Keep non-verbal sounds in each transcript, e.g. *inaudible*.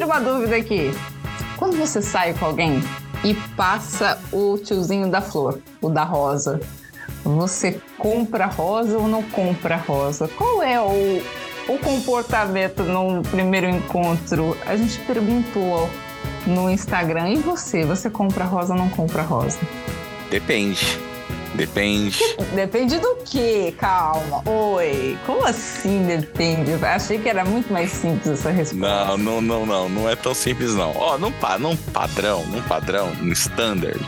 tira uma dúvida aqui. Quando você sai com alguém e passa o tiozinho da flor, o da rosa, você compra rosa ou não compra rosa? Qual é o, o comportamento no primeiro encontro? A gente perguntou no Instagram. E você? Você compra rosa ou não compra rosa? Depende. Depende. *laughs* Depende do que? Calma. Oi. Como assim depende? Achei que era muito mais simples essa resposta. Não, não, não, não. Não é tão simples, não. Ó, num, num padrão, num padrão, num standard.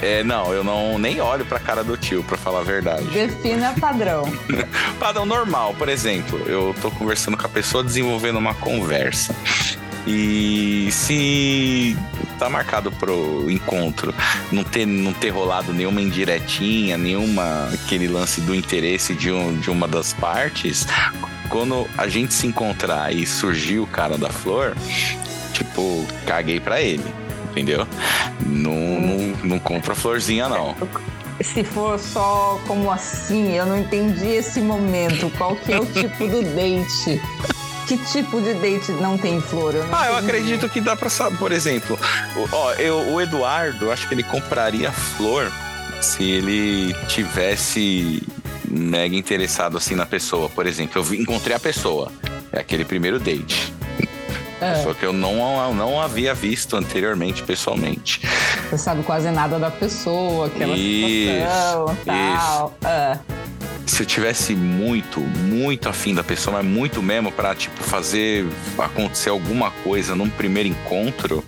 É, não, eu não nem olho pra cara do tio, pra falar a verdade. Defina padrão. *laughs* padrão normal, por exemplo, eu tô conversando com a pessoa, desenvolvendo uma conversa. E se tá marcado pro encontro, não ter, não ter rolado nenhuma indiretinha, nenhuma aquele lance do interesse de, um, de uma das partes, quando a gente se encontrar e surgir o cara da flor, tipo, caguei pra ele. Entendeu? Não, não, não compra florzinha, não se for só como assim, eu não entendi esse momento. Qual que é o tipo do date? Que tipo de date não tem flor? Eu não ah, eu acredito que dá pra saber. Por exemplo, ó, eu, o Eduardo, acho que ele compraria flor se ele tivesse mega interessado assim na pessoa. Por exemplo, eu encontrei a pessoa. É aquele primeiro date. É. Só que eu não, não havia visto anteriormente pessoalmente. Você sabe quase nada da pessoa, aquela isso, situação, tal. Isso. É se eu tivesse muito, muito afim da pessoa, mas muito mesmo para tipo fazer acontecer alguma coisa num primeiro encontro,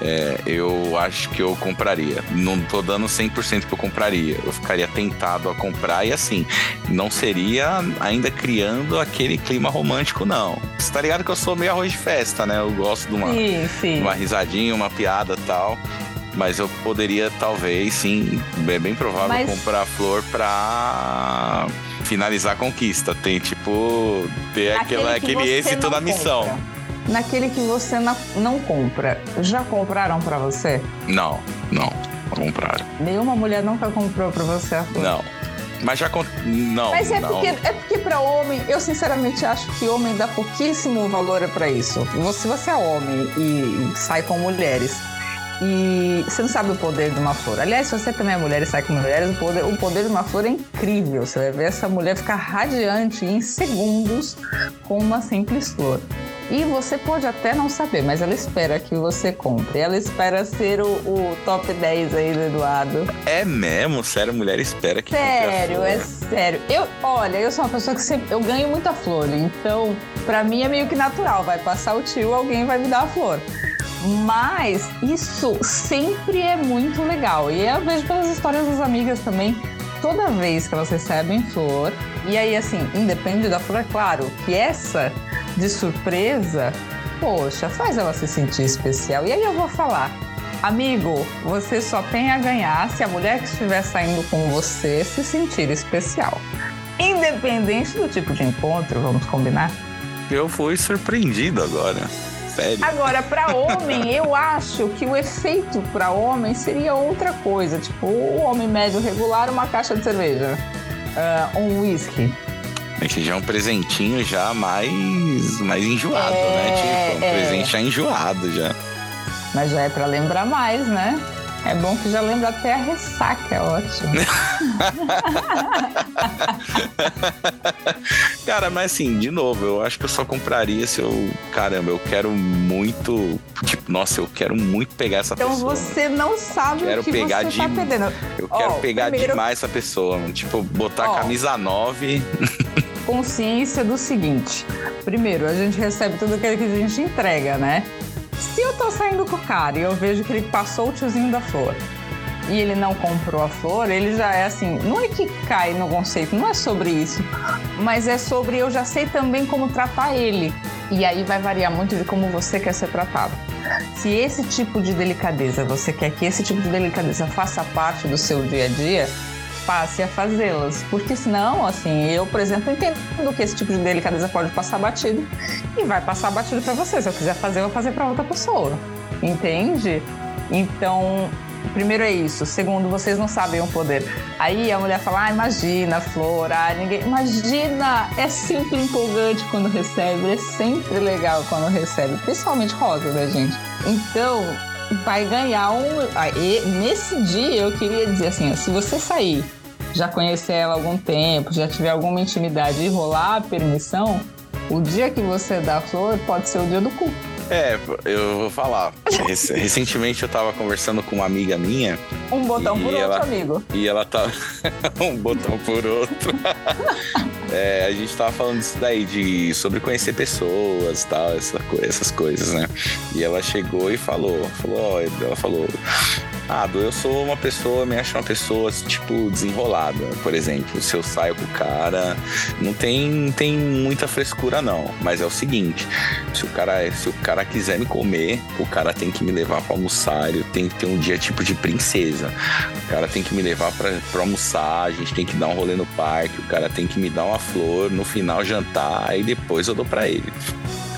é, eu acho que eu compraria. Não tô dando 100% que eu compraria. Eu ficaria tentado a comprar e assim, não seria ainda criando aquele clima romântico, não. Você tá ligado que eu sou meio arroz de festa, né? Eu gosto de uma, sim, sim. uma risadinha, uma piada tal. Mas eu poderia, talvez, sim, é bem provável Mas... comprar flor pra finalizar a conquista. Tem, tipo, ter aquela, aquele êxito na missão. Naquele que você não, compra, já compraram para você? Não, não, compraram. Nenhuma mulher nunca comprou para você a flor? Não. Mas já não. Mas é não. porque é porque para homem, eu sinceramente acho que homem dá pouquíssimo valor para isso. Se você é homem e sai com mulheres e você não sabe o poder de uma flor. Aliás, se você também é mulher e sai com mulheres, o poder, o poder de uma flor é incrível. Você vai ver essa mulher ficar radiante em segundos com uma simples flor. E você pode até não saber, mas ela espera que você compre. Ela espera ser o, o top 10 aí do Eduardo. É mesmo? Sério, mulher espera que Sério, é sério. Eu, olha, eu sou uma pessoa que sempre, eu ganho muita flor, então para mim é meio que natural. Vai passar o tio, alguém vai me dar a flor. Mas isso sempre é muito legal. E eu vejo pelas histórias das amigas também, toda vez que elas recebem flor, e aí assim, independe da flor, é claro que essa de surpresa, poxa, faz ela se sentir especial. E aí eu vou falar, amigo, você só tem a ganhar se a mulher que estiver saindo com você se sentir especial. Independente do tipo de encontro, vamos combinar? Eu fui surpreendido agora. Agora, para homem, eu acho que o efeito para homem seria outra coisa. Tipo, o homem médio regular, uma caixa de cerveja. Uh, um whisky. Esse já é um presentinho já mais, mais enjoado, né? é, né? Tipo, um é. presente já enjoado já. Mas já é para lembrar mais, né? É bom que já lembra até a ressaca, é ótimo. *laughs* Cara, mas assim, de novo, eu acho que eu só compraria se eu. Caramba, eu quero muito. Tipo, nossa, eu quero muito pegar essa então pessoa. Então você não sabe quero o que pegar você tá de... tá perdendo. Eu quero pegar primeiro... demais essa pessoa, mano. Tipo, botar oh. camisa 9. *laughs* consciência do seguinte: primeiro, a gente recebe tudo aquilo que a gente entrega, né? Se eu tô saindo com o cara e eu vejo que ele passou o tiozinho da flor e ele não comprou a flor, ele já é assim, não é que cai no conceito, não é sobre isso, mas é sobre eu já sei também como tratar ele. E aí vai variar muito de como você quer ser tratado. Se esse tipo de delicadeza, você quer que esse tipo de delicadeza faça parte do seu dia a dia, passe a fazê-las. Porque senão, assim, eu, por exemplo, entendo que esse tipo de delicadeza pode passar batido e vai passar batido para você. Se eu quiser fazer, eu vou fazer para outra pessoa. Entende? Então, Primeiro é isso. Segundo, vocês não sabem o poder. Aí a mulher fala: ah, imagina, flor, ah, ninguém. Imagina! É sempre empolgante quando recebe, é sempre legal quando recebe, principalmente rosa, né, gente? Então, vai ganhar um. Nesse dia, eu queria dizer assim: se você sair, já conhecer ela há algum tempo, já tiver alguma intimidade e rolar a permissão, o dia que você dá a flor pode ser o dia do cu. É, eu vou falar. *laughs* Recentemente eu tava conversando com uma amiga minha. Um botão por ela, outro, amigo. E ela tava. *laughs* um botão por outro. *laughs* é, a gente tava falando disso daí, de sobre conhecer pessoas tal, essa, essas coisas, né? E ela chegou e falou, falou, ela falou. Ah, eu sou uma pessoa, me acho uma pessoa, tipo, desenrolada. Por exemplo, se eu saio com o cara, não tem, tem muita frescura, não. Mas é o seguinte: se o cara, se o cara quiser me comer, o cara tem que me levar para almoçar. Eu tenho que ter um dia tipo de princesa. O cara tem que me levar para almoçar, a gente tem que dar um rolê no parque, o cara tem que me dar uma flor, no final jantar, e depois eu dou para ele.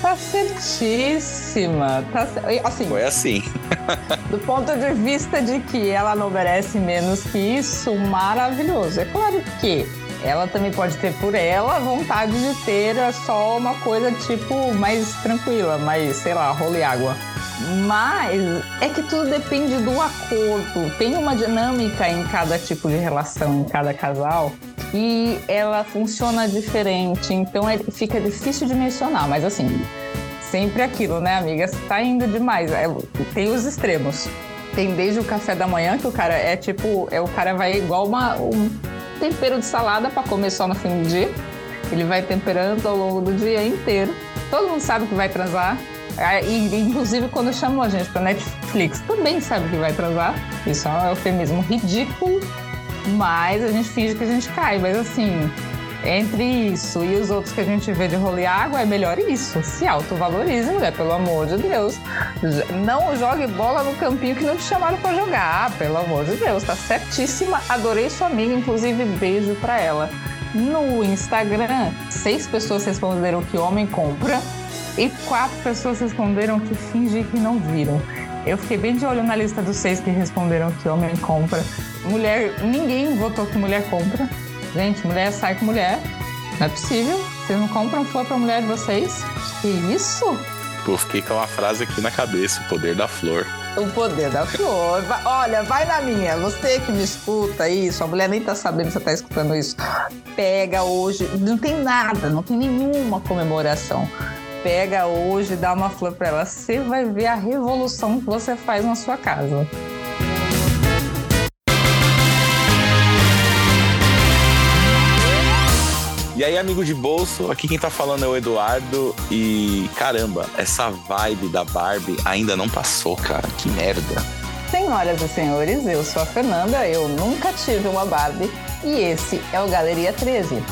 Tá certíssima. Tá, assim, Foi assim. *laughs* do ponto de vista de que ela não merece menos que isso, maravilhoso. É claro que ela também pode ter por ela vontade de ter só uma coisa tipo mais tranquila, mais, sei lá, rolo e água. Mas é que tudo depende do acordo. Tem uma dinâmica em cada tipo de relação, em cada casal, e ela funciona diferente. Então é, fica difícil de mencionar, mas assim, sempre aquilo, né, amiga? Tá indo demais. É, tem os extremos. Tem desde o café da manhã, que o cara é tipo, é, o cara vai igual uma, um tempero de salada para comer só no fim do dia. Ele vai temperando ao longo do dia inteiro. Todo mundo sabe que vai transar. Ah, e, inclusive, quando chamam a gente para Netflix, também sabe que vai transar. Isso é um eufemismo ridículo, mas a gente finge que a gente cai. Mas assim, entre isso e os outros que a gente vê de rolo e água, é melhor isso. Se autovalorize, mulher, pelo amor de Deus. Não jogue bola no campinho que não te chamaram para jogar, pelo amor de Deus. Tá certíssima. Adorei sua amiga, inclusive beijo para ela. No Instagram, seis pessoas responderam que homem compra e quatro pessoas responderam que fingem que não viram. Eu fiquei bem de olho na lista dos seis que responderam que homem compra. Mulher, ninguém votou que mulher compra. Gente, mulher sai com mulher. Não é possível. Vocês não compram flor pra mulher de vocês? Que isso? Pô, fiquei com uma frase aqui na cabeça: o poder da flor. O poder da flor. Olha, vai na minha. Você que me escuta isso, a mulher nem tá sabendo que você tá escutando isso. Pega hoje. Não tem nada, não tem nenhuma comemoração pega hoje, dá uma flor para ela, você vai ver a revolução que você faz na sua casa. E aí, amigo de bolso, aqui quem tá falando é o Eduardo. E caramba, essa vibe da Barbie ainda não passou, cara. Que merda. Senhoras e senhores, eu sou a Fernanda, eu nunca tive uma Barbie e esse é o Galeria 13.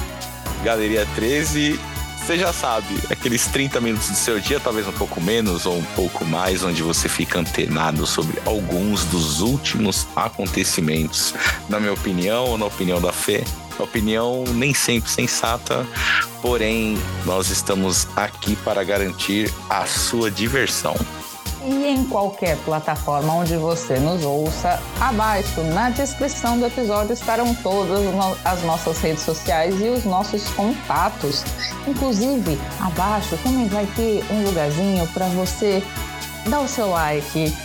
Galeria 13 você já sabe, aqueles 30 minutos do seu dia, talvez um pouco menos ou um pouco mais, onde você fica antenado sobre alguns dos últimos acontecimentos, na minha opinião ou na opinião da Fê. Opinião nem sempre sensata, porém, nós estamos aqui para garantir a sua diversão e em qualquer plataforma onde você nos ouça, abaixo na descrição do episódio estarão todas as nossas redes sociais e os nossos contatos. Inclusive, abaixo também vai ter um lugarzinho para você dar o seu like,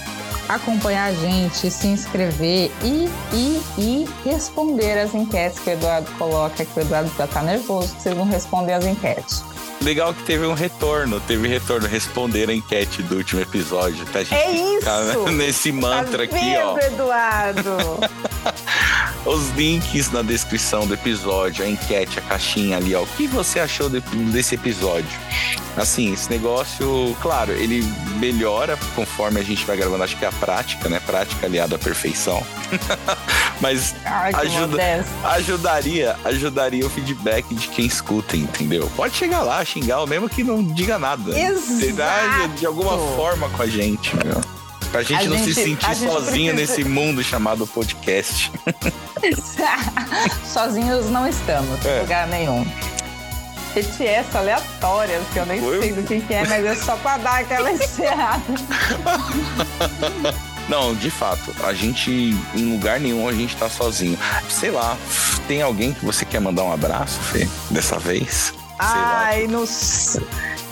acompanhar a gente, se inscrever e, e, e responder as enquetes que o Eduardo coloca, que o Eduardo já tá nervoso que vocês vão responder as enquetes. Legal que teve um retorno, teve retorno, responder a enquete do último episódio. Tá? A gente é isso! *laughs* nesse mantra tá aqui, ó. Eduardo! *laughs* Os links na descrição do episódio, a enquete, a caixinha ali, ó. O que você achou desse episódio? Assim, esse negócio, claro, ele melhora conforme a gente vai gravando. Acho que é a prática, né? Prática aliada à perfeição. *laughs* Mas Ai, ajuda, ajudaria, ajudaria o feedback de quem escuta, entendeu? Pode chegar lá, xingar, mesmo que não diga nada. Exato. De alguma forma com a gente, meu. Pra gente a não gente, se sentir sozinho precisa... nesse mundo chamado podcast. *laughs* Sozinhos não estamos, em é. lugar nenhum. essa aleatória, que eu nem Foi? sei do que, que é, mas é só pra dar aquela *laughs* encerrada. *laughs* Não, de fato, a gente, em lugar nenhum, a gente tá sozinho. Sei lá, tem alguém que você quer mandar um abraço, Fê, dessa vez? Ai, não sei.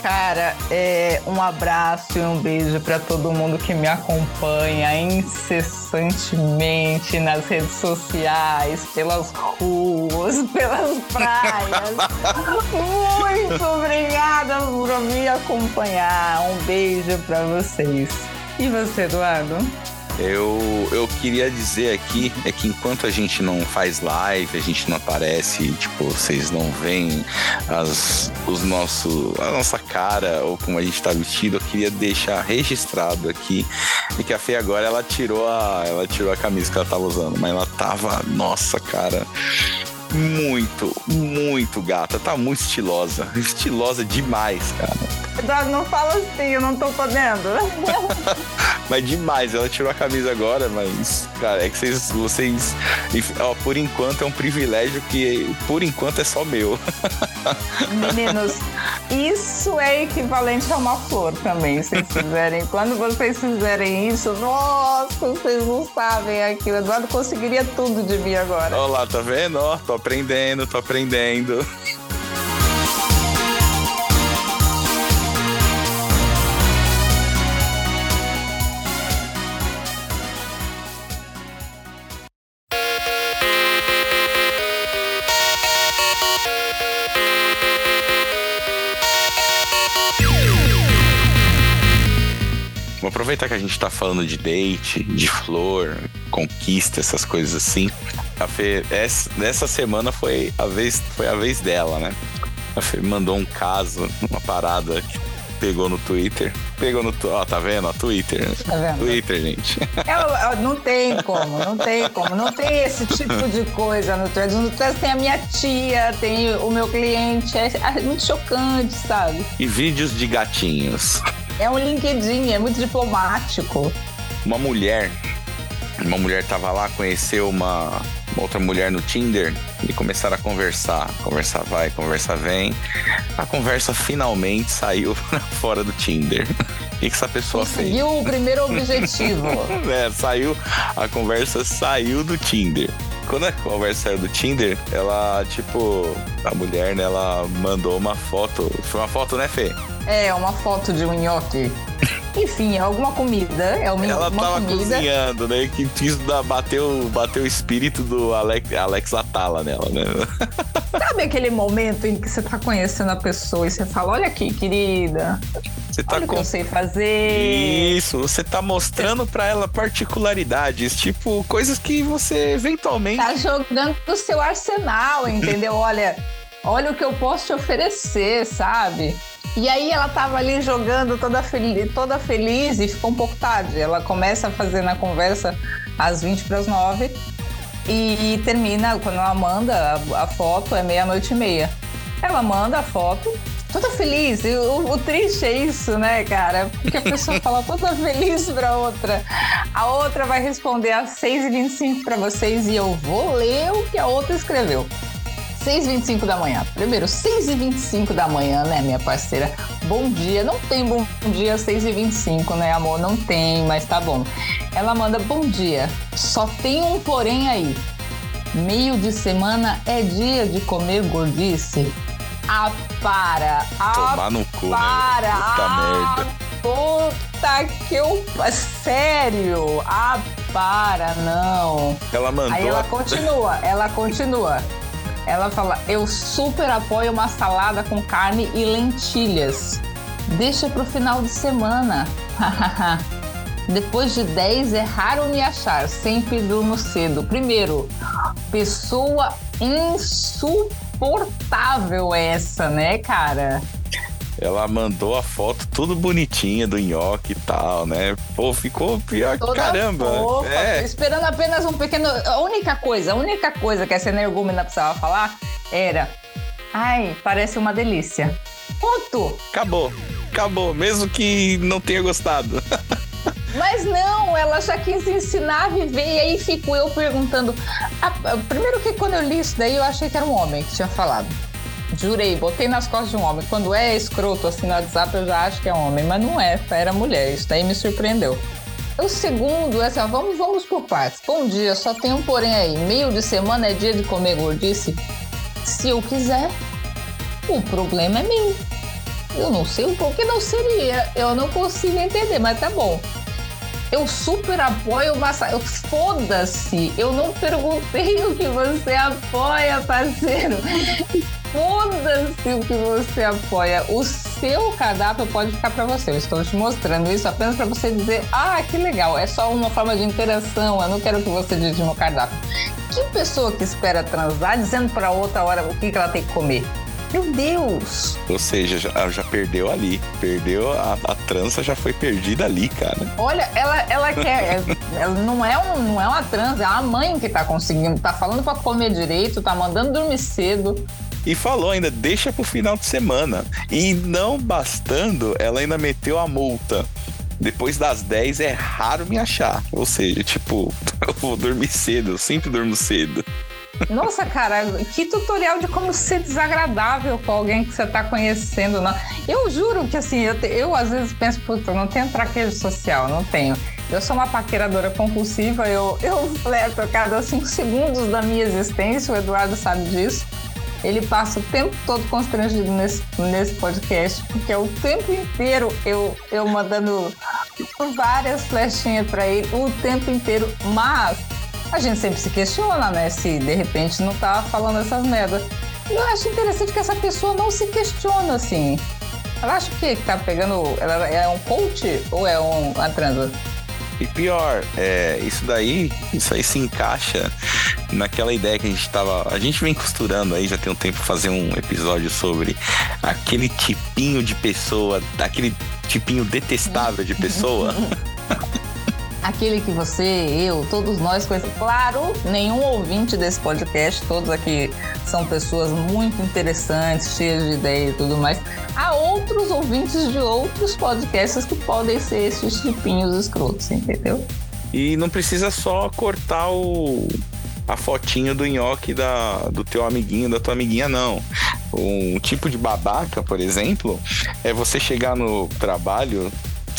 Cara, é, um abraço e um beijo para todo mundo que me acompanha incessantemente nas redes sociais, pelas ruas, *laughs* pelas praias. Muito obrigada por me acompanhar. Um beijo para vocês. E você, Eduardo? Eu, eu queria dizer aqui é que enquanto a gente não faz live, a gente não aparece, tipo, vocês não veem as, os nosso, a nossa cara ou como a gente tá vestido, eu queria deixar registrado aqui que a Fê agora ela tirou a, ela tirou a camisa que ela tava usando, mas ela tava, nossa, cara, muito, muito gata. Tá muito estilosa. Estilosa demais, cara. Eduardo, não fala assim, eu não tô podendo. *laughs* mas demais, ela tirou a camisa agora, mas, cara, é que vocês, vocês ó, por enquanto é um privilégio que, por enquanto, é só meu. *laughs* Meninos, isso é equivalente a uma flor também, se vocês fizerem. Quando vocês fizerem isso, nossa, vocês não sabem aquilo. Eduardo conseguiria tudo de mim agora. Olha lá, tá vendo? Ó, tô aprendendo, tô aprendendo. Aproveitar que a gente tá falando de date, de flor, conquista, essas coisas assim. A Fê, essa, nessa semana foi a vez, foi a vez dela, né? A Fê mandou um caso, uma parada que pegou no Twitter. Pegou no. Ó, tá vendo? Ó, Twitter. Tá vendo? Twitter, gente. Eu, eu, não tem como, não tem como. Não tem esse tipo de coisa no Twitter. No Twitter tem a minha tia, tem o meu cliente. É, é muito chocante, sabe? E vídeos de gatinhos. É um LinkedIn, é muito diplomático. Uma mulher, uma mulher tava lá, conheceu uma, uma outra mulher no Tinder e começaram a conversar. Conversar vai, conversa vem. A conversa finalmente saiu *laughs* fora do Tinder. O que, que essa pessoa Conseguiu fez? Conseguiu o primeiro objetivo. *laughs* é, saiu, a conversa saiu do Tinder quando a conversa saiu do Tinder, ela, tipo, a mulher, né, ela mandou uma foto. Foi uma foto, né, Fê? É, uma foto de um nhoque. *laughs* Enfim, alguma comida. É uma, Ela uma tava comida. cozinhando, né? Que quis bateu, bateu o espírito do Alex, Alex Atala nela, né? *laughs* Sabe aquele momento em que você tá conhecendo a pessoa e você fala: Olha aqui, querida. Você tá olha com... o que eu sei fazer. Isso, você tá mostrando para ela particularidades, tipo, coisas que você eventualmente. Tá jogando o seu arsenal, entendeu? olha, olha o que eu posso te oferecer, sabe? E aí ela tava ali jogando toda, fel toda feliz e ficou um pouco tarde. Ela começa a fazer na conversa às 20 para as 9 e termina, quando ela manda a, a foto, é meia-noite e meia. Ela manda a foto, toda feliz. E o, o, triste é isso, né, cara? Porque a pessoa fala toda feliz pra outra. A outra vai responder às 6h25 para vocês e eu vou ler o que a outra escreveu. 6h25 da manhã. Primeiro, 6h25 da manhã, né, minha parceira? Bom dia. Não tem bom dia 6h25, né, amor? Não tem, mas tá bom. Ela manda bom dia. Só tem um porém aí. Meio de semana é dia de comer gordice? Ah, para! Ah, Tomar no cu, para! né? Puta ah, merda. Puta que eu. Sério! Ah, para, não! Ela mandou. Aí ela continua, ela continua. Ela fala: Eu super apoio uma salada com carne e lentilhas. Deixa pro final de semana. *laughs* Depois de 10 é raro me achar, sempre durmo cedo. Primeiro, pessoa insuportável essa, né, cara? Ela mandou a foto tudo bonitinha do nhoque e tal, né? Pô, ficou pior que caramba. Fofa, é. Esperando apenas um pequeno. A única coisa, a única coisa que essa energúmena precisava falar era. Ai, parece uma delícia. Ponto! Acabou. Acabou, mesmo que não tenha gostado. *laughs* Mas não, ela já quis ensinar a viver e aí fico eu perguntando. Ah, primeiro que quando eu li isso daí eu achei que era um homem que tinha falado. Jurei, botei nas costas de um homem. Quando é escroto assim no WhatsApp, eu já acho que é homem, mas não é, era mulher. Isso daí me surpreendeu. O segundo é assim, vamos, vamos por partes. Bom dia, só tem um porém aí. Meio de semana é dia de comer gordice? Se eu quiser, o problema é meu. Eu não sei o porquê não seria. Eu não consigo entender, mas tá bom. Eu super apoio o massagem. Foda-se! Eu não perguntei *laughs* o que você apoia, parceiro. Foda-se o que você apoia. O seu cardápio pode ficar para você. Eu estou te mostrando isso apenas para você dizer: ah, que legal. É só uma forma de interação. Eu não quero que você diga meu cardápio. Que pessoa que espera transar dizendo para outra hora o que, que ela tem que comer? Meu Deus! Ou seja, já, já perdeu ali. Perdeu a, a trança, já foi perdida ali, cara. Olha, ela, ela quer. ela não é, um, não é uma trança, é a mãe que tá conseguindo. Tá falando pra comer direito, tá mandando dormir cedo. E falou ainda, deixa pro final de semana. E não bastando, ela ainda meteu a multa. Depois das 10 é raro me achar. Ou seja, tipo, *laughs* eu vou dormir cedo, eu sempre durmo cedo. Nossa, cara, que tutorial de como ser desagradável com alguém que você tá conhecendo. Não. Eu juro que assim, eu, eu às vezes penso, puta, não tenho traquejo social, não tenho. Eu sou uma paqueradora compulsiva, eu, eu flerto a cada cinco segundos da minha existência, o Eduardo sabe disso. Ele passa o tempo todo constrangido nesse, nesse podcast, porque é o tempo inteiro eu, eu mandando várias flechinhas para ele, o tempo inteiro. Mas a gente sempre se questiona, né? Se de repente não tá falando essas merdas. E eu acho interessante que essa pessoa não se questiona assim. Ela acha que tá pegando. Ela é um coach ou é um, uma transa? E pior, é, isso daí, isso aí se encaixa naquela ideia que a gente tava. A gente vem costurando aí, já tem um tempo fazer um episódio sobre aquele tipinho de pessoa, aquele tipinho detestável de pessoa. *laughs* aquele que você, eu, todos nós conhecemos. Claro, nenhum ouvinte desse podcast, todos aqui são pessoas muito interessantes, cheias de ideia e tudo mais. Há outros ouvintes de outros podcasts que podem ser esses tipinhos escrotos, entendeu? E não precisa só cortar o, a fotinho do nhoque da, do teu amiguinho, da tua amiguinha, não. Um tipo de babaca, por exemplo, é você chegar no trabalho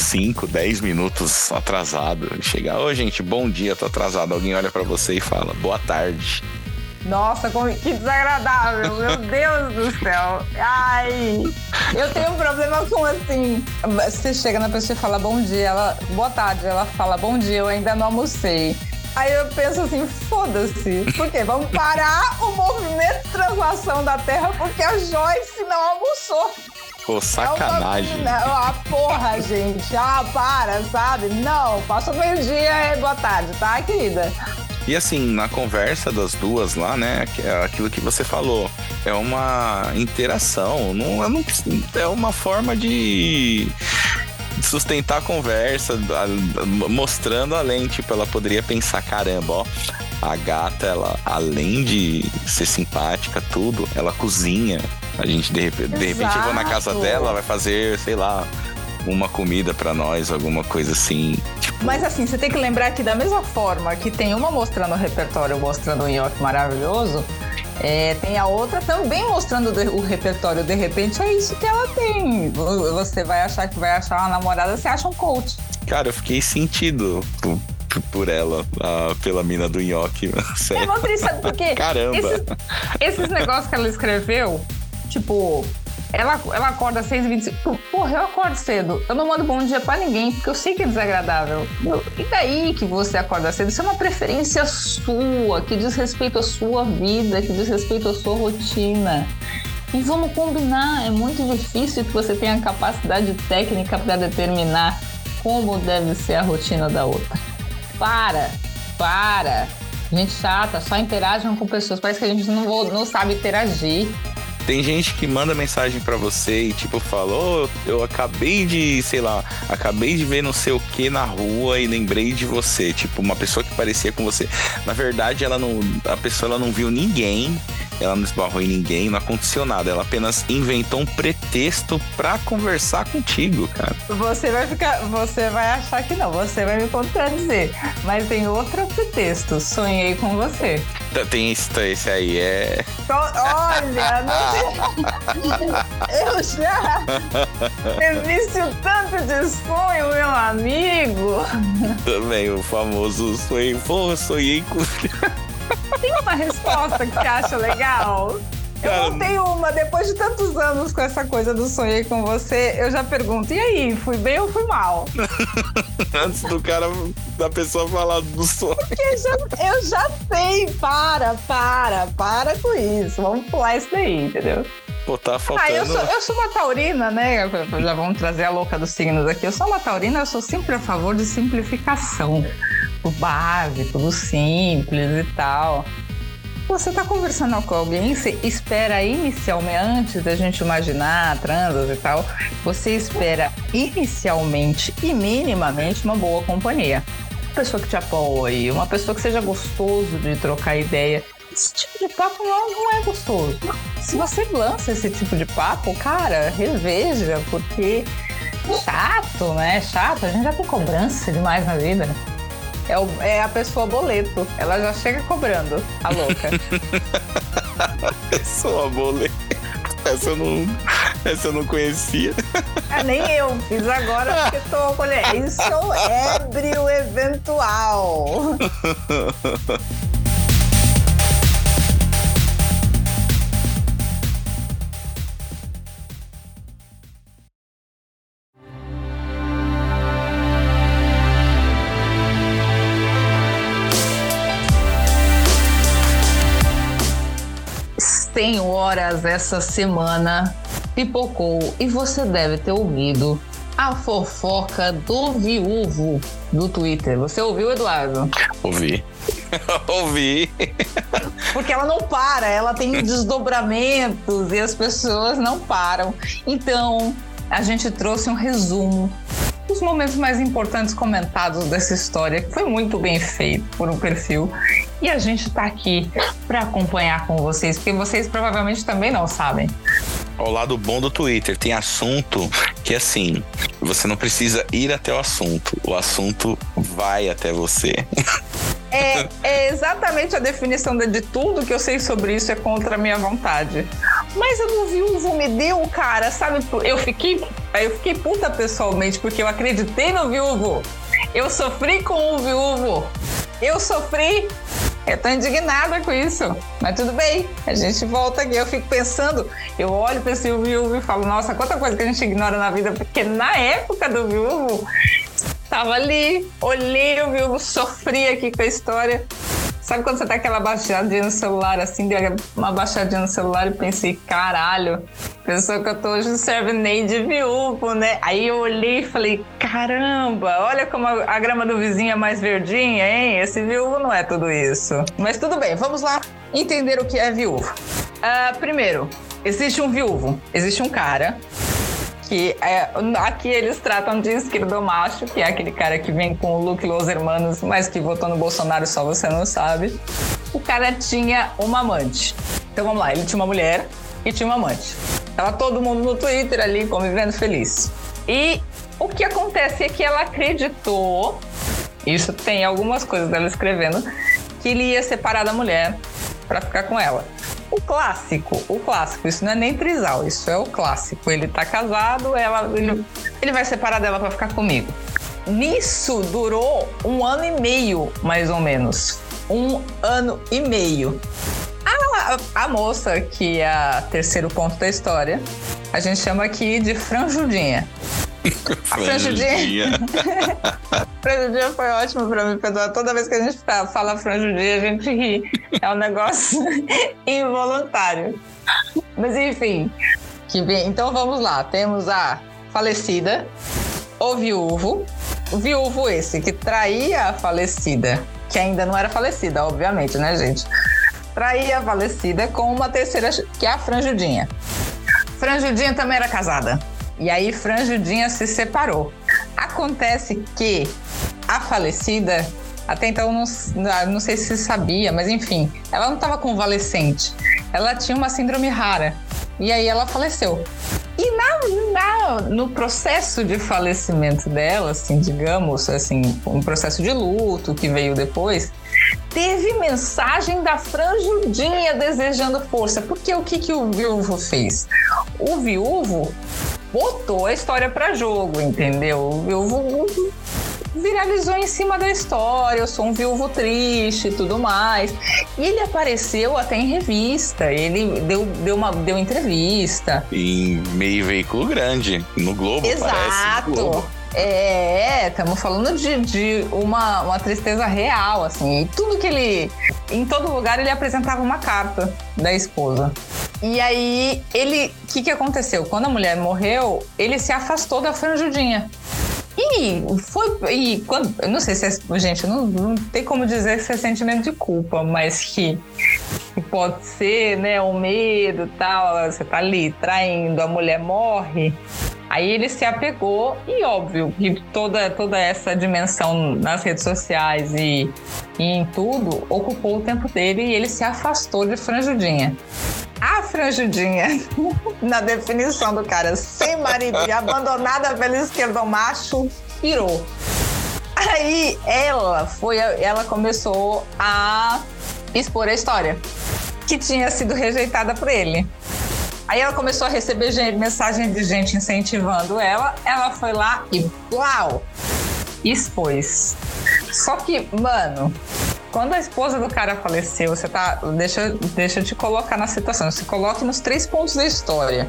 5, 10 minutos atrasado. Chegar, ô gente, bom dia, tô atrasado. Alguém olha para você e fala, boa tarde. Nossa, que desagradável, meu *laughs* Deus do céu. Ai, eu tenho um problema com assim. Você chega na pessoa e fala bom dia, ela, boa tarde, ela fala bom dia, eu ainda não almocei. Aí eu penso assim, foda-se. Por quê? Vamos parar o movimento de translação da Terra porque a Joyce não almoçou. Pô, sacanagem. É ah, porra, gente. Ah, para, sabe? Não, passou meio-dia e boa tarde, tá, querida? E assim, na conversa das duas lá, né? É aquilo que você falou. É uma interação. Não, não, é uma forma de sustentar a conversa, mostrando além, tipo, ela poderia pensar, caramba, ó, a gata, ela, além de ser simpática, tudo, ela cozinha. A gente, de, repente, de repente, eu vou na casa dela, vai fazer, sei lá, uma comida para nós, alguma coisa assim. Tipo... Mas assim, você tem que lembrar que da mesma forma que tem uma mostrando o repertório, mostrando um nhoque maravilhoso, é, tem a outra também mostrando o repertório. De repente é isso que ela tem. Você vai achar que vai achar uma namorada, você acha um coach. Cara, eu fiquei sentido por ela, a, pela mina do nhoque. *laughs* É uma triste, porque Caramba. Esses, esses negócios que ela escreveu, tipo, ela, ela acorda às 6h25. Porra, eu acordo cedo. Eu não mando bom dia pra ninguém, porque eu sei que é desagradável. E daí que você acorda cedo? Isso é uma preferência sua, que diz respeito à sua vida, que diz respeito à sua rotina. E vamos combinar, é muito difícil que você tenha capacidade técnica para determinar como deve ser a rotina da outra. Para, para. Gente chata, só interagem com pessoas. Parece que a gente não, não sabe interagir. Tem gente que manda mensagem para você e tipo falou, oh, eu acabei de, sei lá, acabei de ver não sei o que na rua e lembrei de você, tipo uma pessoa que parecia com você. Na verdade, ela não, a pessoa ela não viu ninguém ela não esbarrou em ninguém, não aconteceu nada. Ela apenas inventou um pretexto para conversar contigo, cara. Você vai ficar. Você vai achar que não, você vai me contradizer. Mas tem outro pretexto. Sonhei com você. Tem esse, esse aí, é. Olha, não tem... *laughs* eu já. *laughs* Existe tanto de sonho, meu amigo. Também, o famoso sonho. Pô, sonhei com. Tem uma resposta que você acha legal? Eu tenho uma, depois de tantos anos com essa coisa do sonhei com você, eu já pergunto, e aí, fui bem ou fui mal? *laughs* Antes do cara, da pessoa falar do sonho. Porque já, eu já sei, para, para, para com isso. Vamos pular isso daí, entendeu? Pô, tá faltando. Ah, eu sou, eu sou uma taurina, né? Já vamos trazer a louca dos signos aqui. Eu sou uma taurina, eu sou sempre a favor de simplificação. O básico, do simples e tal. Você está conversando com alguém, você espera inicialmente, antes da gente imaginar transos e tal, você espera inicialmente e minimamente uma boa companhia. Uma pessoa que te apoie, uma pessoa que seja gostoso de trocar ideia. Esse tipo de papo não, não é gostoso. Se você lança esse tipo de papo, cara, reveja, porque chato, né? Chato, a gente já tem cobrança demais na vida. É, o, é a pessoa boleto. Ela já chega cobrando, a louca. *laughs* pessoa boleto. Essa eu não, essa eu não conhecia. É, nem eu. Fiz agora porque tô colhendo. Isso é ébrio eventual. *laughs* horas essa semana pipocou e você deve ter ouvido a fofoca do viúvo do Twitter. Você ouviu, Eduardo? Ouvi. *laughs* Ouvi. Porque ela não para, ela tem *laughs* desdobramentos e as pessoas não param. Então, a gente trouxe um resumo dos momentos mais importantes comentados dessa história, que foi muito bem feito por um perfil e a gente está aqui para acompanhar com vocês, porque vocês provavelmente também não sabem. Ao lado bom do Twitter, tem assunto que assim, você não precisa ir até o assunto, o assunto vai até você. É, é, exatamente a definição de, de, tudo que eu sei sobre isso é contra a minha vontade. Mas eu não viúvo me deu, cara, sabe? Eu fiquei, eu fiquei puta pessoalmente porque eu acreditei no viúvo. Eu sofri com o viúvo. Eu sofri eu tô indignada com isso, mas tudo bem, a gente volta aqui. Eu fico pensando, eu olho para esse viúvo e falo, nossa, quanta coisa que a gente ignora na vida, porque na época do viúvo, tava ali, olhei o viúvo, sofri aqui com a história. Sabe quando você tá aquela baixadinha no celular, assim, deu uma baixadinha no celular e pensei, caralho, pessoa que eu tô hoje serve nem de viúvo, né? Aí eu olhei e falei, caramba, olha como a, a grama do vizinho é mais verdinha, hein? Esse viúvo não é tudo isso. Mas tudo bem, vamos lá entender o que é viúvo. Uh, primeiro, existe um viúvo, existe um cara que é, aqui eles tratam de esquerdomacho, que é aquele cara que vem com o look Los Hermanos, mas que votou no Bolsonaro só você não sabe. O cara tinha uma amante. Então vamos lá, ele tinha uma mulher e tinha uma amante. Tava todo mundo no Twitter ali convivendo feliz. E o que acontece é que ela acreditou, isso tem algumas coisas dela escrevendo, que ele ia separar da mulher para ficar com ela. O clássico, o clássico, isso não é nem trisal, isso é o clássico. Ele tá casado, ela, ele, ele vai separar dela para ficar comigo. Nisso durou um ano e meio, mais ou menos. Um ano e meio. A, a, moça, que é a terceiro ponto da história, a gente chama aqui de franjudinha. A franjudinha. franjudinha foi *laughs* ótimo pra mim, perdoar. Toda vez que a gente fala franjudinha, a gente ri. É um negócio *laughs* involuntário. Mas enfim, que bem. Então vamos lá. Temos a falecida, o viúvo. O viúvo esse que traía a falecida, que ainda não era falecida, obviamente, né, gente? Traía a falecida com uma terceira, que é a franjudinha. Franjudinha também era casada. E aí Franjudinha se separou. Acontece que a falecida, até então não, não sei se sabia, mas enfim, ela não estava convalescente. Ela tinha uma síndrome rara. E aí ela faleceu. E na, na, no processo de falecimento dela, assim, digamos, assim, um processo de luto que veio depois, teve mensagem da franjudinha desejando força. Porque o que, que o viúvo fez? O viúvo botou a história para jogo, entendeu? Eu vou viralizou em cima da história, eu sou um viúvo triste e tudo mais. E ele apareceu até em revista, ele deu, deu, uma, deu entrevista. Em meio veículo grande, no Globo, Exato. Globo. É, estamos falando de, de uma, uma tristeza real, assim. E tudo que ele. Em todo lugar ele apresentava uma carta da esposa. E aí, ele. O que, que aconteceu? Quando a mulher morreu, ele se afastou da franjudinha. E foi. E quando, eu não sei se é. Gente, não, não tem como dizer se é sentimento de culpa, mas que, pode ser, né? O medo tal. Você tá ali traindo, a mulher morre. Aí ele se apegou e óbvio que toda, toda essa dimensão nas redes sociais e, e em tudo ocupou o tempo dele e ele se afastou de franjudinha. A franjudinha, *laughs* na definição do cara, sem marido e abandonada pelo esquerdo macho, pirou. Aí ela foi, ela começou a expor a história que tinha sido rejeitada por ele. Aí ela começou a receber mensagem de gente incentivando ela. Ela foi lá e plau! Expôs. Só que, mano, quando a esposa do cara faleceu, você tá. Deixa, deixa eu te colocar na situação. Se coloque nos três pontos da história.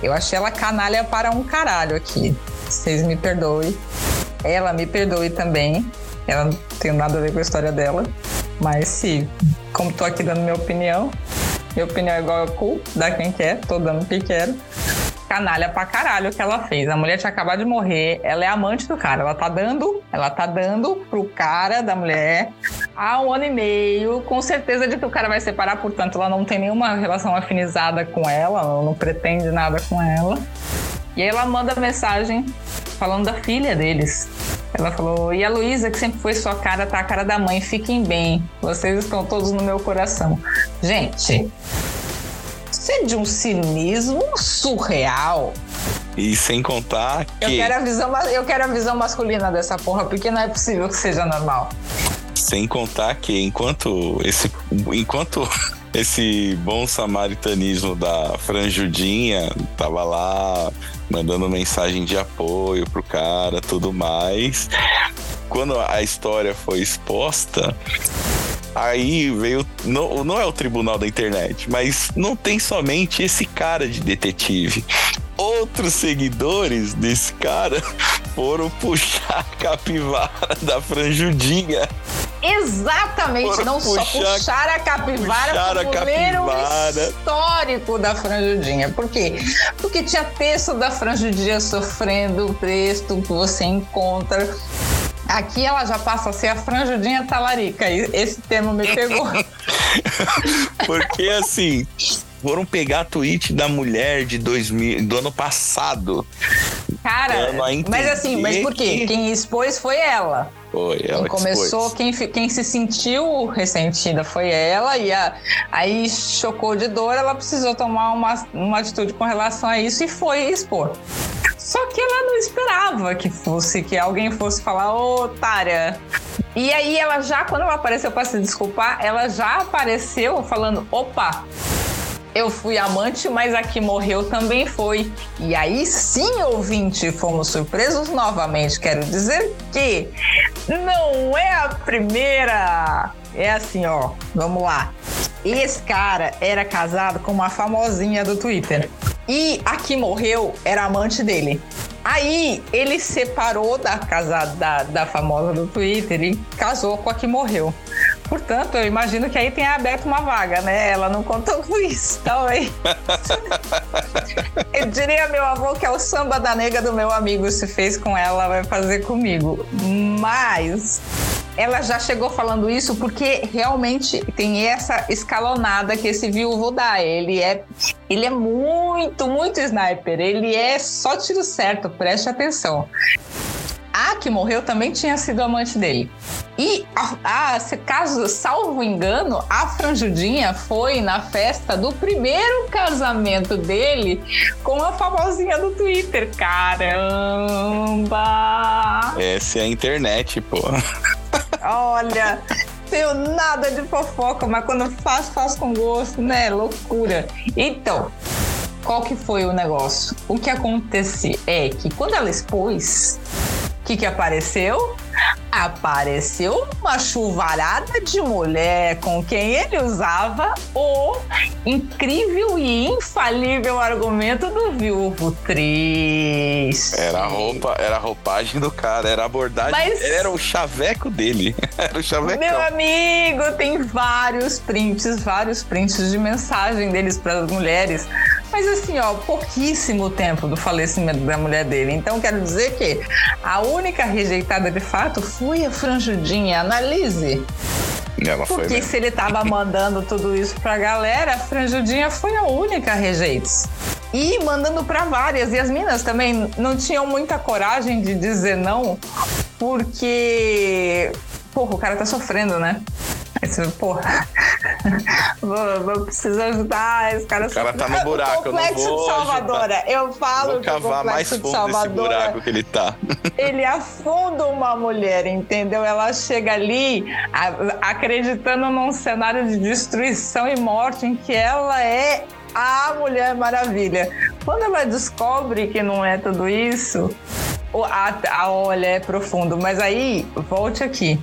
Eu achei ela canalha para um caralho aqui. Vocês me perdoem. Ela me perdoe também. Ela não tem nada a ver com a história dela. Mas se, como tô aqui dando minha opinião, minha opinião é igual a cu, dá quem quer, tô dando o que quero. Canalha pra caralho que ela fez. A mulher tinha acabado de morrer, ela é amante do cara. Ela tá dando, ela tá dando pro cara da mulher há um ano e meio, com certeza de que o cara vai separar, portanto, ela não tem nenhuma relação afinizada com ela, não pretende nada com ela. E aí ela manda mensagem falando da filha deles. Ela falou: E a Luísa, que sempre foi sua cara, tá a cara da mãe, fiquem bem. Vocês estão todos no meu coração. Gente, isso é de um cinismo surreal. E sem contar que. Eu quero, a visão, eu quero a visão masculina dessa porra, porque não é possível que seja normal. Sem contar que enquanto esse. Enquanto *laughs* esse bom samaritanismo da Franjudinha tava lá mandando mensagem de apoio pro cara, tudo mais. Quando a história foi exposta, aí veio. Não, não é o tribunal da internet, mas não tem somente esse cara de detetive. Outros seguidores desse cara *laughs* foram puxar a capivara da franjudinha. Exatamente, foram não puxar, só puxar a capivara, puxar como a ler o histórico da franjudinha. Por quê? Porque tinha texto da franjudinha sofrendo, texto que você encontra Aqui ela já passa a ser a franjudinha talarica. Esse termo me pegou. *laughs* Porque assim, foram pegar a tweet da mulher de 2000, do ano passado. Cara, mas assim, mas por quê? Que... Quem expôs foi ela. Foi, ela quem começou, quem, quem se sentiu ressentida foi ela, e a, aí chocou de dor, ela precisou tomar uma, uma atitude com relação a isso e foi expor. Só que ela não esperava que fosse, que alguém fosse falar, ô, otária. E aí ela já, quando ela apareceu para se desculpar, ela já apareceu falando, opa, eu fui amante, mas a que morreu também foi. E aí sim, ouvinte, fomos surpresos novamente. Quero dizer que não é a primeira. É assim, ó, vamos lá. Esse cara era casado com uma famosinha do Twitter. E a que morreu era amante dele. Aí ele separou da casada da, da famosa do Twitter e casou com a que morreu. Portanto, eu imagino que aí tenha aberto uma vaga, né? Ela não contou *laughs* com isso, talvez. *laughs* eu diria meu avô que é o samba da nega do meu amigo se fez com ela, vai fazer comigo. Mas ela já chegou falando isso porque realmente tem essa escalonada que esse viúvo dá. Ele é, ele é muito, muito sniper. Ele é só tiro certo, preste atenção. A que morreu também tinha sido amante dele. E, a, a, caso, salvo engano, a Franjudinha foi na festa do primeiro casamento dele com a famosinha do Twitter. Caramba! Essa é a internet, pô. Olha, tenho nada de fofoca, mas quando faço, faço com gosto, né? Loucura. Então, qual que foi o negócio? O que aconteceu é que quando ela expôs, o que, que apareceu? Apareceu uma chuvarada de mulher com quem ele usava o incrível e infalível argumento do viúvo triste. Era a roupa, era a roupagem do cara, era a abordagem, Mas, era o chaveco dele. *laughs* Era o chaveco. Meu amigo, tem vários prints, vários prints de mensagem deles para as mulheres mas assim, ó, pouquíssimo tempo do falecimento da mulher dele. Então quero dizer que a única rejeitada de fato foi a franjudinha. Analise. Ela Porque foi se ele tava *laughs* mandando tudo isso pra galera, a franjudinha foi a única rejeitos. E mandando para várias. E as minas também não tinham muita coragem de dizer não, porque. Porra, o cara tá sofrendo, né? Você, porra, vou, vou precisar ajudar. Esse cara, o cara tá no *laughs* buraco. complexo eu não vou de Salvadora. Ajudar. Eu falo vou cavar mais fundo desse buraco que ele tá. Ele afunda uma mulher, entendeu? Ela chega ali a, acreditando num cenário de destruição e morte em que ela é a Mulher Maravilha. Quando ela descobre que não é tudo isso, a, a olha é profundo. Mas aí, volte aqui.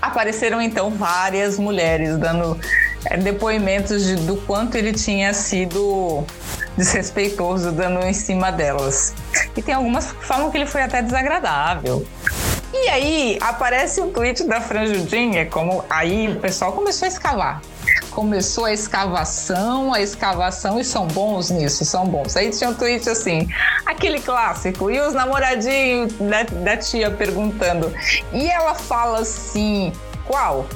Apareceram então várias mulheres dando é, depoimentos de, do quanto ele tinha sido desrespeitoso dando em cima delas. E tem algumas que falam que ele foi até desagradável. E aí aparece um tweet da Franjudinha, como aí o pessoal começou a escavar. Começou a escavação, a escavação, e são bons nisso, são bons. Aí tinha um tweet assim, aquele clássico, e os namoradinhos da, da tia perguntando. E ela fala assim: qual?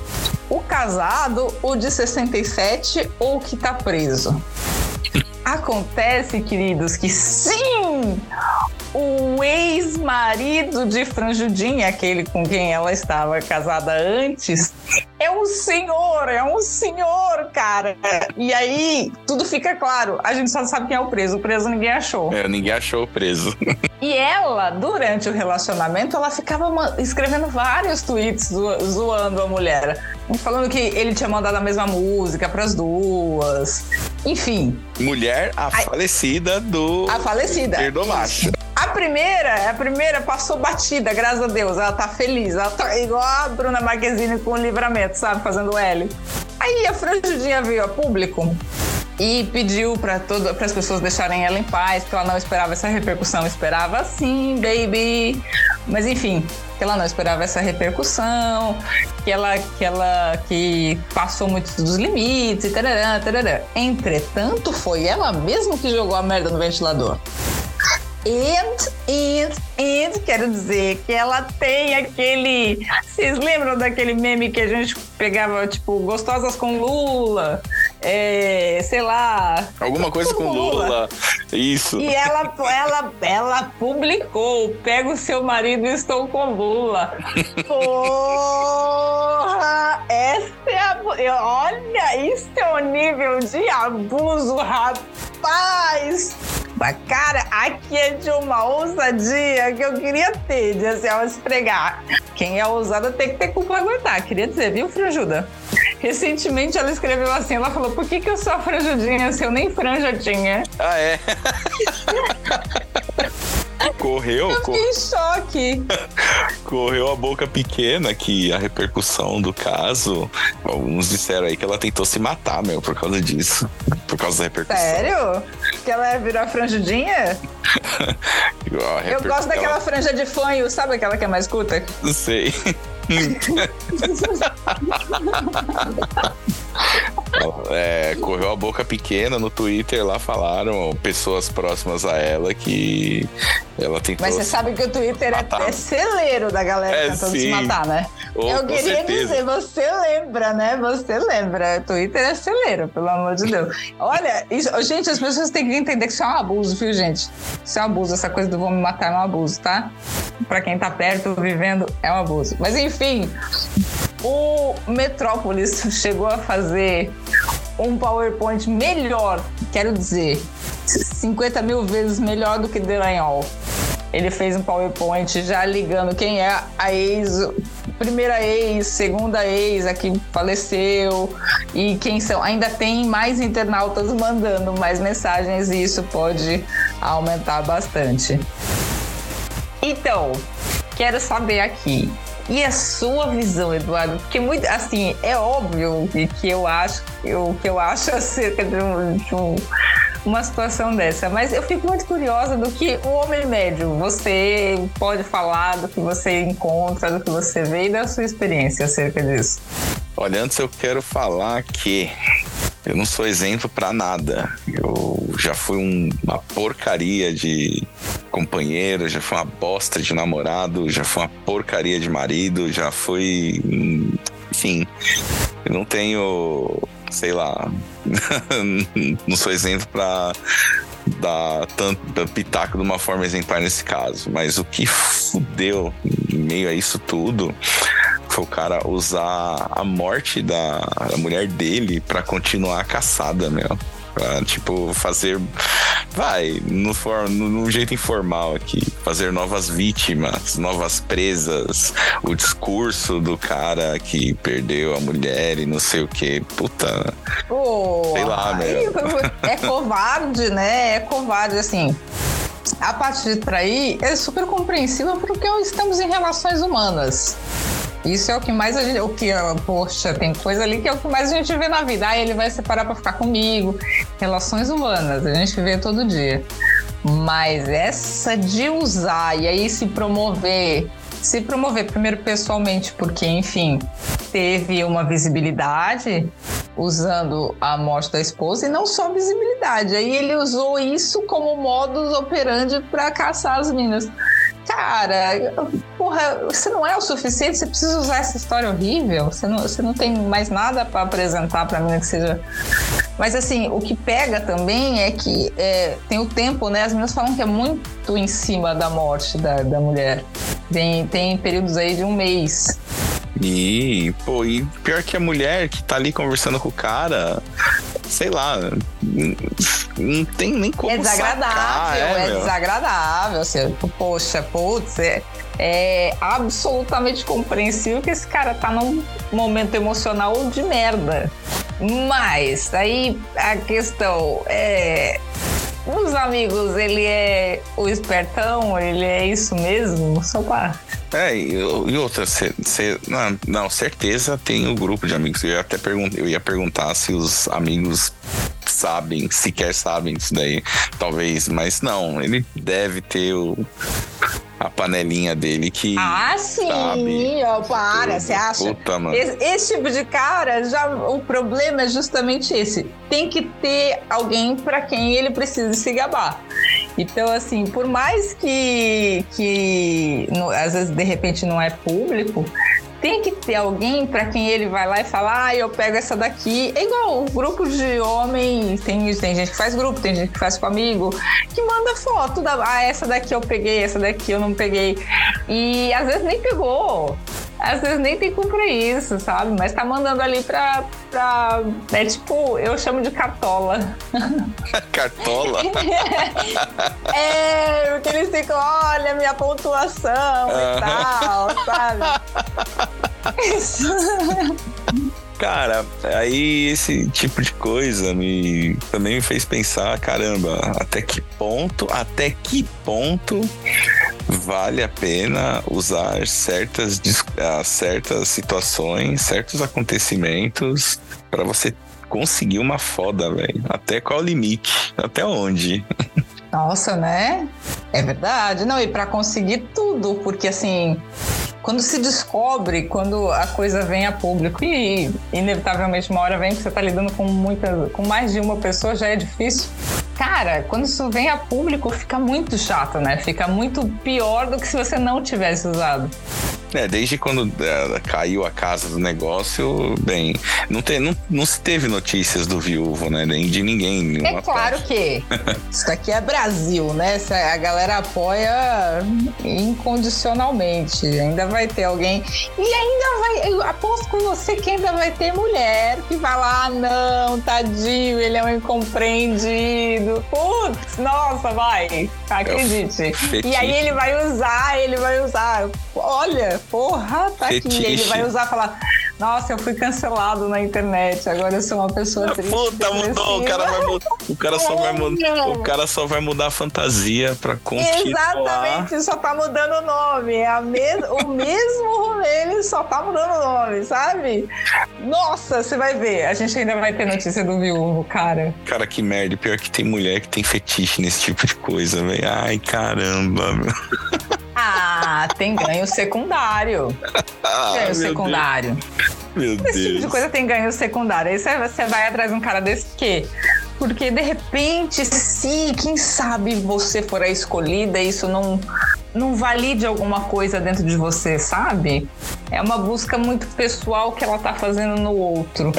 O casado, o de 67 ou o que tá preso? Acontece, queridos, que sim! O ex-marido de Franjudinha, aquele com quem ela estava casada antes, é um senhor, é um senhor, cara. E aí tudo fica claro. A gente só sabe quem é o preso. O preso ninguém achou. É, ninguém achou o preso. *laughs* E ela, durante o relacionamento, ela ficava escrevendo vários tweets zoando a mulher. Falando que ele tinha mandado a mesma música para as duas. Enfim. Mulher, a Ai, falecida do. A falecida. Perdomacho. A primeira, a primeira passou batida, graças a Deus. Ela tá feliz. Ela tá igual a Bruna Marquezine com o livramento, sabe? Fazendo L. Aí a franjudinha veio a público e pediu para as pessoas deixarem ela em paz, porque ela não esperava essa repercussão, esperava sim, baby. Mas enfim, que ela não esperava essa repercussão, que ela que ela que passou muito dos limites tarará, tarará. Entretanto, foi ela mesma que jogou a merda no ventilador. And, and, and, quero dizer que ela tem aquele. Vocês lembram daquele meme que a gente pegava, tipo, gostosas com Lula? É, sei lá. Alguma coisa com Lula. Lula. Isso. E ela, ela, ela publicou: pega o seu marido e estou com Lula. *laughs* Porra! Essa é a. Olha, isso é o nível de abuso, rapaz! Cara, aqui é de uma ousadia que eu queria ter, de assim, ao esfregar. Quem é ousada tem que ter culpa aguentar. Queria dizer, viu, Franjuda? Recentemente ela escreveu assim, ela falou, por que, que eu sou franjudinha se eu nem franja tinha? Ah, é? Correu. Eu fiquei em choque. Correu a boca pequena que a repercussão do caso. Alguns disseram aí que ela tentou se matar, meu, por causa disso. Por causa da repercussão. Sério? Que ela virou *laughs* a franjudinha? Eu gosto daquela franja de fanho, sabe aquela que é mais curta? Sei. *laughs* *laughs* é, correu a boca pequena no Twitter, lá falaram pessoas próximas a ela que ela tentou. Mas você sabe que o Twitter é, é celeiro da galera é, tentando sim. se matar, né? Oh, Eu queria certeza. dizer, você lembra, né? Você lembra. Twitter é celeiro, pelo amor de Deus. Olha, isso, gente, as pessoas têm que entender que isso é um abuso, viu, gente? Isso é um abuso, essa coisa do vou me matar é um abuso, tá? Pra quem tá perto, vivendo, é um abuso. Mas enfim, o Metrópolis *laughs* chegou a fazer um PowerPoint melhor, quero dizer, 50 mil vezes melhor do que Delanhol. Ele fez um PowerPoint já ligando quem é a ex primeira ex, segunda ex, a que faleceu, e quem são. Ainda tem mais internautas mandando mais mensagens e isso pode aumentar bastante. Então, quero saber aqui. E a sua visão, Eduardo? Porque muito, assim, é óbvio que eu acho, o que eu acho *laughs* acerca de um, de um uma situação dessa. Mas eu fico muito curiosa do que o homem médio, você pode falar do que você encontra, do que você vê e da sua experiência acerca disso. Olha, antes eu quero falar que eu não sou exemplo para nada. Eu já fui um, uma porcaria de companheiro, já fui uma bosta de namorado, já fui uma porcaria de marido, já fui. Enfim, eu não tenho sei lá, *laughs* não sou exemplo para dar tanto pitaco de uma forma exemplar nesse caso, mas o que fudeu em meio a isso tudo foi o cara usar a morte da, da mulher dele para continuar a caçada, meu. Pra, tipo, fazer. Vai, no, for, no, no, jeito informal aqui. Fazer novas vítimas, novas presas. O discurso do cara que perdeu a mulher e não sei o que. Puta. Pô, sei lá, meu. *laughs* É covarde, né? É covarde, assim. A parte de trair é super compreensível porque estamos em relações humanas. Isso é o que mais a gente. O que, poxa, tem coisa ali que é o que mais a gente vê na vida. Ah, ele vai separar para ficar comigo. Relações humanas, a gente vê todo dia. Mas essa de usar e aí se promover se promover primeiro pessoalmente, porque, enfim, teve uma visibilidade usando a morte da esposa e não só visibilidade. Aí ele usou isso como modus operandi para caçar as minas cara, porra, você não é o suficiente, você precisa usar essa história horrível, você não, você não tem mais nada para apresentar para mim que seja. Mas assim, o que pega também é que é, tem o tempo, né? As meninas falam que é muito em cima da morte da, da mulher. Tem, tem períodos aí de um mês. E, pô, e pior que a mulher que tá ali conversando com o cara, sei lá, não tem nem como. É desagradável, sacar, é, é desagradável. Assim, poxa, putz, é, é absolutamente compreensível que esse cara tá num momento emocional de merda. Mas aí a questão é. Os amigos, ele é o espertão, ele é isso mesmo? Só pra. É, e, e outra, cê, cê, não, não, certeza tem o um grupo de amigos. Eu ia até perguntar, eu ia perguntar se os amigos sabem, sequer sabem isso daí, talvez, mas não, ele deve ter o, a panelinha dele que. Ah, sim! Sabe, ó, para, você acha? Puta, mano. Esse, esse, tipo de cara, já o problema é justamente esse. Tem que ter alguém para quem ele precisa se gabar. Então, assim, por mais que, que às vezes de repente não é público, tem que ter alguém para quem ele vai lá e fala, ah, eu pego essa daqui. É igual grupo de homens, tem, tem gente que faz grupo, tem gente que faz com amigo, que manda foto da, ah, essa daqui eu peguei, essa daqui eu não peguei. E às vezes nem pegou às vezes nem tem culpa isso, sabe? Mas tá mandando ali pra. pra é tipo, eu chamo de cartola. *laughs* cartola? *laughs* é, porque eles ficam, olha minha pontuação e tal, sabe? *laughs* Cara, aí esse tipo de coisa me também me fez pensar, caramba, até que ponto, até que ponto vale a pena usar certas, ah, certas situações, certos acontecimentos para você conseguir uma foda, velho. Até qual limite? Até onde? *laughs* Nossa, né? É verdade. Não, e para conseguir tudo, porque assim, quando se descobre, quando a coisa vem a público e inevitavelmente uma hora vem que você está lidando com muita, com mais de uma pessoa já é difícil. Cara, quando isso vem a público fica muito chato, né? Fica muito pior do que se você não tivesse usado. É, desde quando é, caiu a casa do negócio, bem, não, te, não, não se teve notícias do viúvo, né? Nem de ninguém. É claro parte. que isso aqui é Brasil, né? A galera apoia incondicionalmente. Ainda vai ter alguém. E ainda vai. Eu aposto com você que ainda vai ter mulher que vai lá, ah, não, tadinho, ele é um incompreendido. Putz, nossa, vai. Acredite. E aí ele vai usar, ele vai usar. Olha, porra, tá Fetiche. aqui. Ele vai usar e falar, nossa, eu fui cancelado na internet, agora eu sou uma pessoa triste. Puta, mudou. O cara, vai o, cara só vai mudar, o cara só vai mudar a fantasia pra continuar. Exatamente, só tá mudando o nome. É a mes o mesmo rolê, ele só tá mudando o nome, sabe? Nossa, você vai ver. A gente ainda vai ter notícia do viúvo, cara. Cara, que merda. Pior que tem mulher que tem fetiche nesse tipo de coisa, velho. Ai, caramba, meu. Ah, tem ganho secundário. *laughs* Ah, ganho meu secundário. Deus. Meu Esse tipo de Deus. coisa tem ganho secundário. Aí você, você vai atrás de um cara desse quê? Porque de repente, se, quem sabe você for a escolhida, isso não, não valide alguma coisa dentro de você, sabe? É uma busca muito pessoal que ela tá fazendo no outro.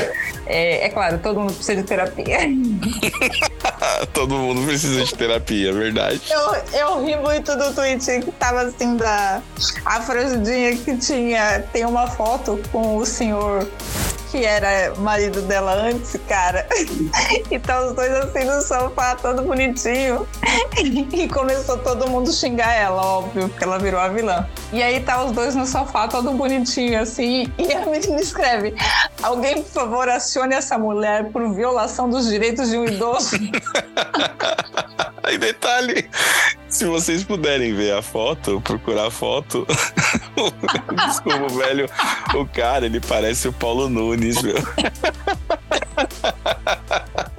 É, é claro, todo mundo precisa de terapia. *laughs* Todo mundo precisa de terapia, é verdade. Eu, eu ri muito do tweet que tava assim da a frangidinha que tinha. Tem uma foto com o senhor que era marido dela antes, cara. *laughs* E tá os dois assim no sofá, todo bonitinho. *laughs* E começou todo mundo xingar ela, óbvio, porque ela virou a vilã. E aí tá os dois no sofá, todo bonitinho, assim. E a menina escreve: Alguém, por favor, acione essa mulher por violação dos direitos de um idoso. *laughs* Aí detalhe, se vocês puderem ver a foto, procurar a foto, *laughs* desculpa, velho, o cara, ele parece o Paulo Nunes, meu. *laughs*